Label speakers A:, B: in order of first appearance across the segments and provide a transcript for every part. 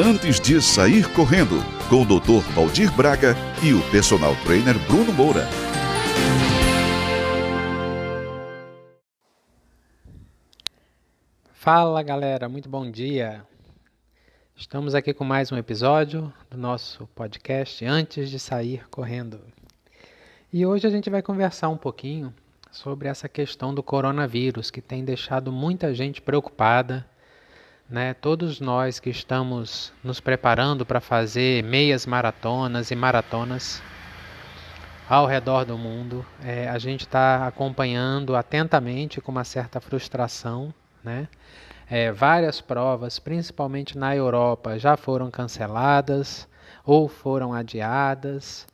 A: Antes de sair correndo, com o Dr. Valdir Braga e o personal trainer Bruno Moura.
B: Fala galera, muito bom dia. Estamos aqui com mais um episódio do nosso podcast Antes de Sair Correndo. E hoje a gente vai conversar um pouquinho sobre essa questão do coronavírus que tem deixado muita gente preocupada né? Todos nós que estamos nos preparando para fazer meias maratonas e maratonas ao redor do mundo, é, a gente está acompanhando atentamente com uma certa frustração, né? É, várias provas, principalmente na Europa, já foram canceladas ou foram adiadas.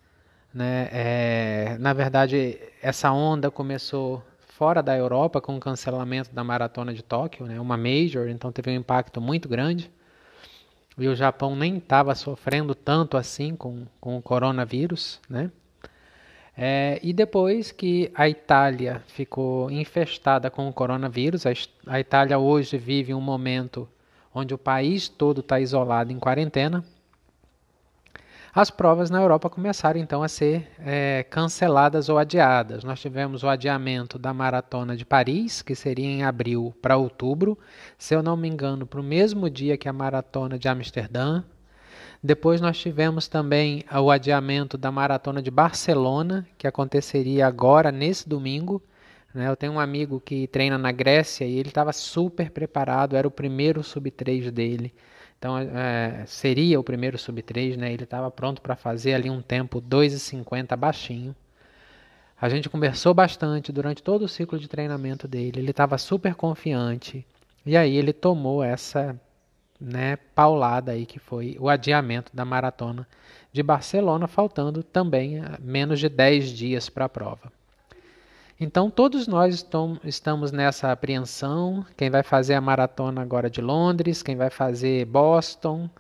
B: Né? É, na verdade, essa onda começou fora da Europa com o cancelamento da maratona de Tóquio, né, uma major, então teve um impacto muito grande. E o Japão nem estava sofrendo tanto assim com, com o coronavírus, né? É, e depois que a Itália ficou infestada com o coronavírus, a, a Itália hoje vive um momento onde o país todo está isolado em quarentena, as provas na Europa começaram então a ser é, canceladas ou adiadas. Nós tivemos o adiamento da maratona de Paris, que seria em abril para outubro, se eu não me engano, para o mesmo dia que a maratona de Amsterdã. Depois nós tivemos também o adiamento da maratona de Barcelona, que aconteceria agora nesse domingo. Né? Eu tenho um amigo que treina na Grécia e ele estava super preparado, era o primeiro sub-3 dele. Então é, seria o primeiro sub-3, né? Ele estava pronto para fazer ali um tempo 2,50 baixinho. A gente conversou bastante durante todo o ciclo de treinamento dele. Ele estava super confiante. E aí ele tomou essa né, paulada aí que foi o adiamento da maratona de Barcelona, faltando também eh, menos de 10 dias para a prova. Então, todos nós estamos nessa apreensão. Quem vai fazer a maratona agora de Londres, quem vai fazer Boston.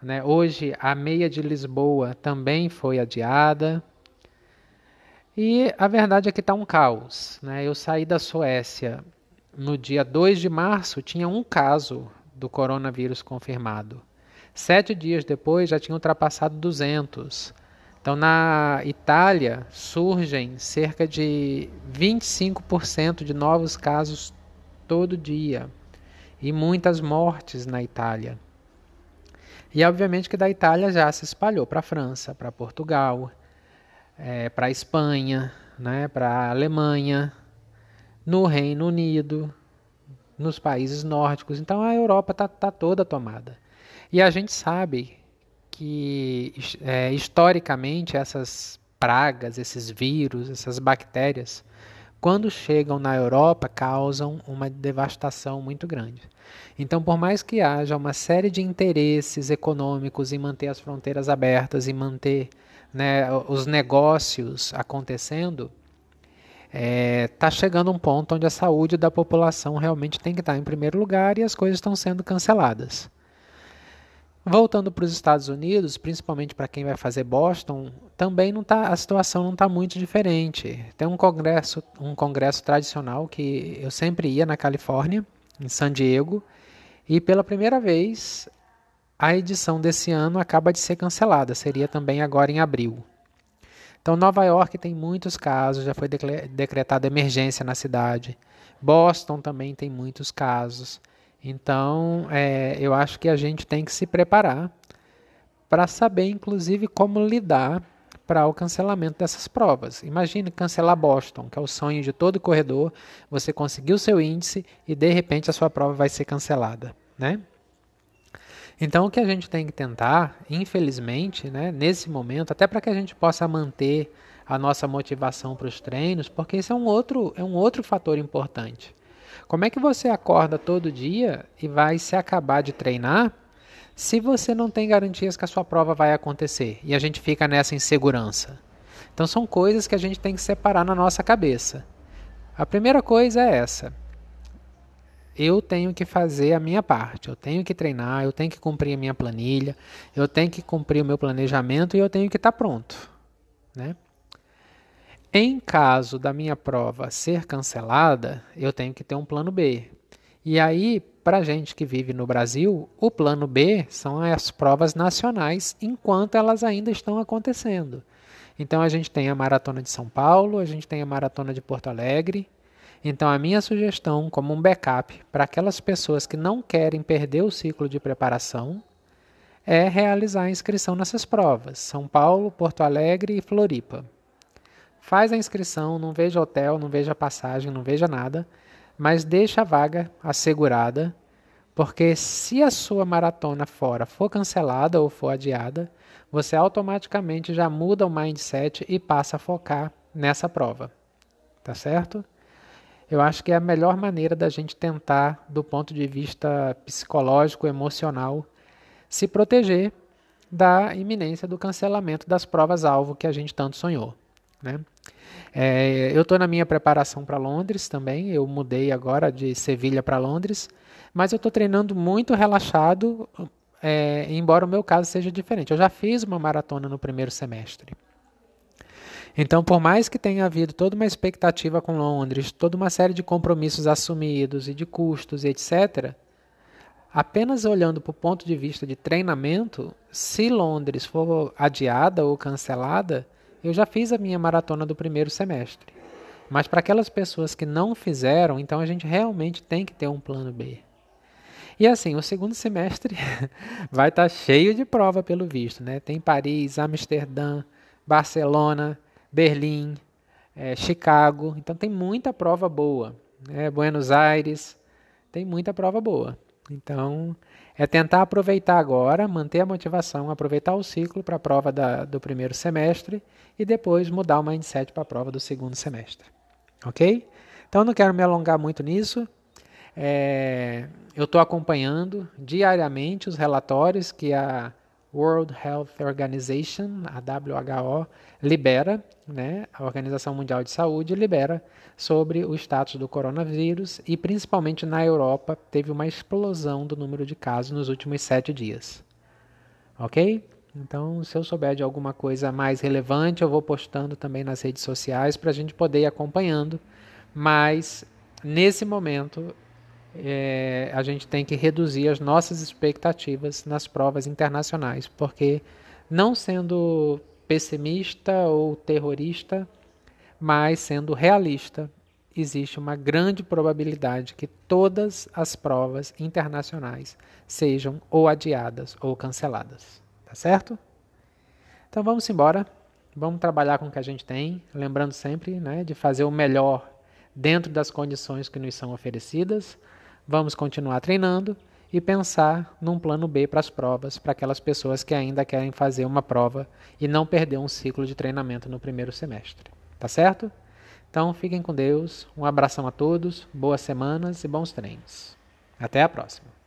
B: Né? Hoje, a meia de Lisboa também foi adiada. E a verdade é que está um caos. Né? Eu saí da Suécia no dia 2 de março, tinha um caso do coronavírus confirmado. Sete dias depois já tinha ultrapassado 200. Então, na Itália, surgem cerca de 25% de novos casos todo dia e muitas mortes na Itália. E, obviamente, que da Itália já se espalhou para a França, para Portugal, é, para a Espanha, né, para a Alemanha, no Reino Unido, nos países nórdicos. Então, a Europa está tá toda tomada. E a gente sabe que é, historicamente essas pragas, esses vírus, essas bactérias, quando chegam na Europa, causam uma devastação muito grande. Então, por mais que haja uma série de interesses econômicos em manter as fronteiras abertas e manter né, os negócios acontecendo, está é, tá chegando um ponto onde a saúde da população realmente tem que estar em primeiro lugar e as coisas estão sendo canceladas. Voltando para os Estados Unidos, principalmente para quem vai fazer Boston, também não tá, a situação não está muito diferente. Tem um congresso, um congresso tradicional que eu sempre ia na Califórnia, em San Diego, e pela primeira vez a edição desse ano acaba de ser cancelada. Seria também agora em abril. Então, Nova York tem muitos casos, já foi decretada emergência na cidade. Boston também tem muitos casos. Então, é, eu acho que a gente tem que se preparar para saber, inclusive, como lidar para o cancelamento dessas provas. Imagine cancelar Boston, que é o sonho de todo corredor. Você conseguiu seu índice e de repente a sua prova vai ser cancelada, né? Então o que a gente tem que tentar, infelizmente, né, nesse momento, até para que a gente possa manter a nossa motivação para os treinos, porque isso é um outro, é um outro fator importante. Como é que você acorda todo dia e vai se acabar de treinar se você não tem garantias que a sua prova vai acontecer e a gente fica nessa insegurança? Então são coisas que a gente tem que separar na nossa cabeça. A primeira coisa é essa. Eu tenho que fazer a minha parte, eu tenho que treinar, eu tenho que cumprir a minha planilha, eu tenho que cumprir o meu planejamento e eu tenho que estar pronto, né? Em caso da minha prova ser cancelada, eu tenho que ter um plano B. E aí, para gente que vive no Brasil, o plano B são as provas nacionais enquanto elas ainda estão acontecendo. Então a gente tem a maratona de São Paulo, a gente tem a maratona de Porto Alegre. Então a minha sugestão, como um backup para aquelas pessoas que não querem perder o ciclo de preparação, é realizar a inscrição nessas provas: São Paulo, Porto Alegre e Floripa. Faz a inscrição, não veja hotel, não veja passagem, não veja nada mas deixa a vaga assegurada, porque se a sua maratona fora for cancelada ou for adiada, você automaticamente já muda o mindset e passa a focar nessa prova. Tá certo? Eu acho que é a melhor maneira da gente tentar, do ponto de vista psicológico, emocional, se proteger da iminência do cancelamento das provas-alvo que a gente tanto sonhou. Né? É, eu estou na minha preparação para Londres também. Eu mudei agora de Sevilha para Londres, mas eu estou treinando muito relaxado, é, embora o meu caso seja diferente. Eu já fiz uma maratona no primeiro semestre. Então, por mais que tenha havido toda uma expectativa com Londres, toda uma série de compromissos assumidos e de custos e etc., apenas olhando para o ponto de vista de treinamento, se Londres for adiada ou cancelada, eu já fiz a minha maratona do primeiro semestre. Mas para aquelas pessoas que não fizeram, então a gente realmente tem que ter um plano B. E assim, o segundo semestre vai estar tá cheio de prova pelo visto, né? Tem Paris, Amsterdã, Barcelona, Berlim, é, Chicago. Então tem muita prova boa. Né? Buenos Aires, tem muita prova boa. Então é tentar aproveitar agora, manter a motivação, aproveitar o ciclo para a prova da, do primeiro semestre e depois mudar o mindset para a prova do segundo semestre. Ok? Então não quero me alongar muito nisso. É, eu estou acompanhando diariamente os relatórios que a World Health Organization, a WHO, libera, né, a Organização Mundial de Saúde libera sobre o status do coronavírus e principalmente na Europa teve uma explosão do número de casos nos últimos sete dias. Ok? Então, se eu souber de alguma coisa mais relevante, eu vou postando também nas redes sociais para a gente poder ir acompanhando. Mas nesse momento é, a gente tem que reduzir as nossas expectativas nas provas internacionais, porque não sendo pessimista ou terrorista, mas sendo realista, existe uma grande probabilidade que todas as provas internacionais sejam ou adiadas ou canceladas. Tá certo? Então vamos embora. Vamos trabalhar com o que a gente tem, lembrando sempre né, de fazer o melhor dentro das condições que nos são oferecidas Vamos continuar treinando e pensar num plano B para as provas, para aquelas pessoas que ainda querem fazer uma prova e não perder um ciclo de treinamento no primeiro semestre. Tá certo? Então fiquem com Deus, um abração a todos, boas semanas e bons treinos. Até a próxima.